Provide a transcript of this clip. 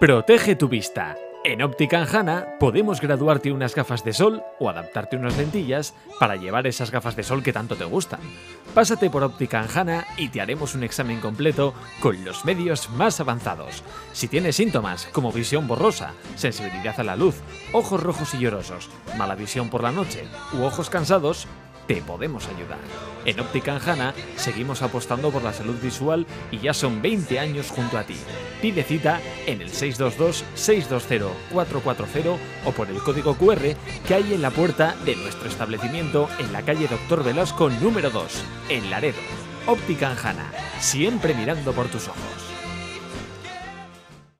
Protege tu vista. En Óptica Anjana podemos graduarte unas gafas de sol o adaptarte unas lentillas para llevar esas gafas de sol que tanto te gustan. Pásate por Óptica Anjana y te haremos un examen completo con los medios más avanzados. Si tienes síntomas como visión borrosa, sensibilidad a la luz, ojos rojos y llorosos, mala visión por la noche u ojos cansados, te podemos ayudar. En Óptica Anjana seguimos apostando por la salud visual y ya son 20 años junto a ti. Pide cita en el 622-620-440 o por el código QR que hay en la puerta de nuestro establecimiento en la calle Doctor Velasco número 2, en Laredo. Óptica Anjana, siempre mirando por tus ojos.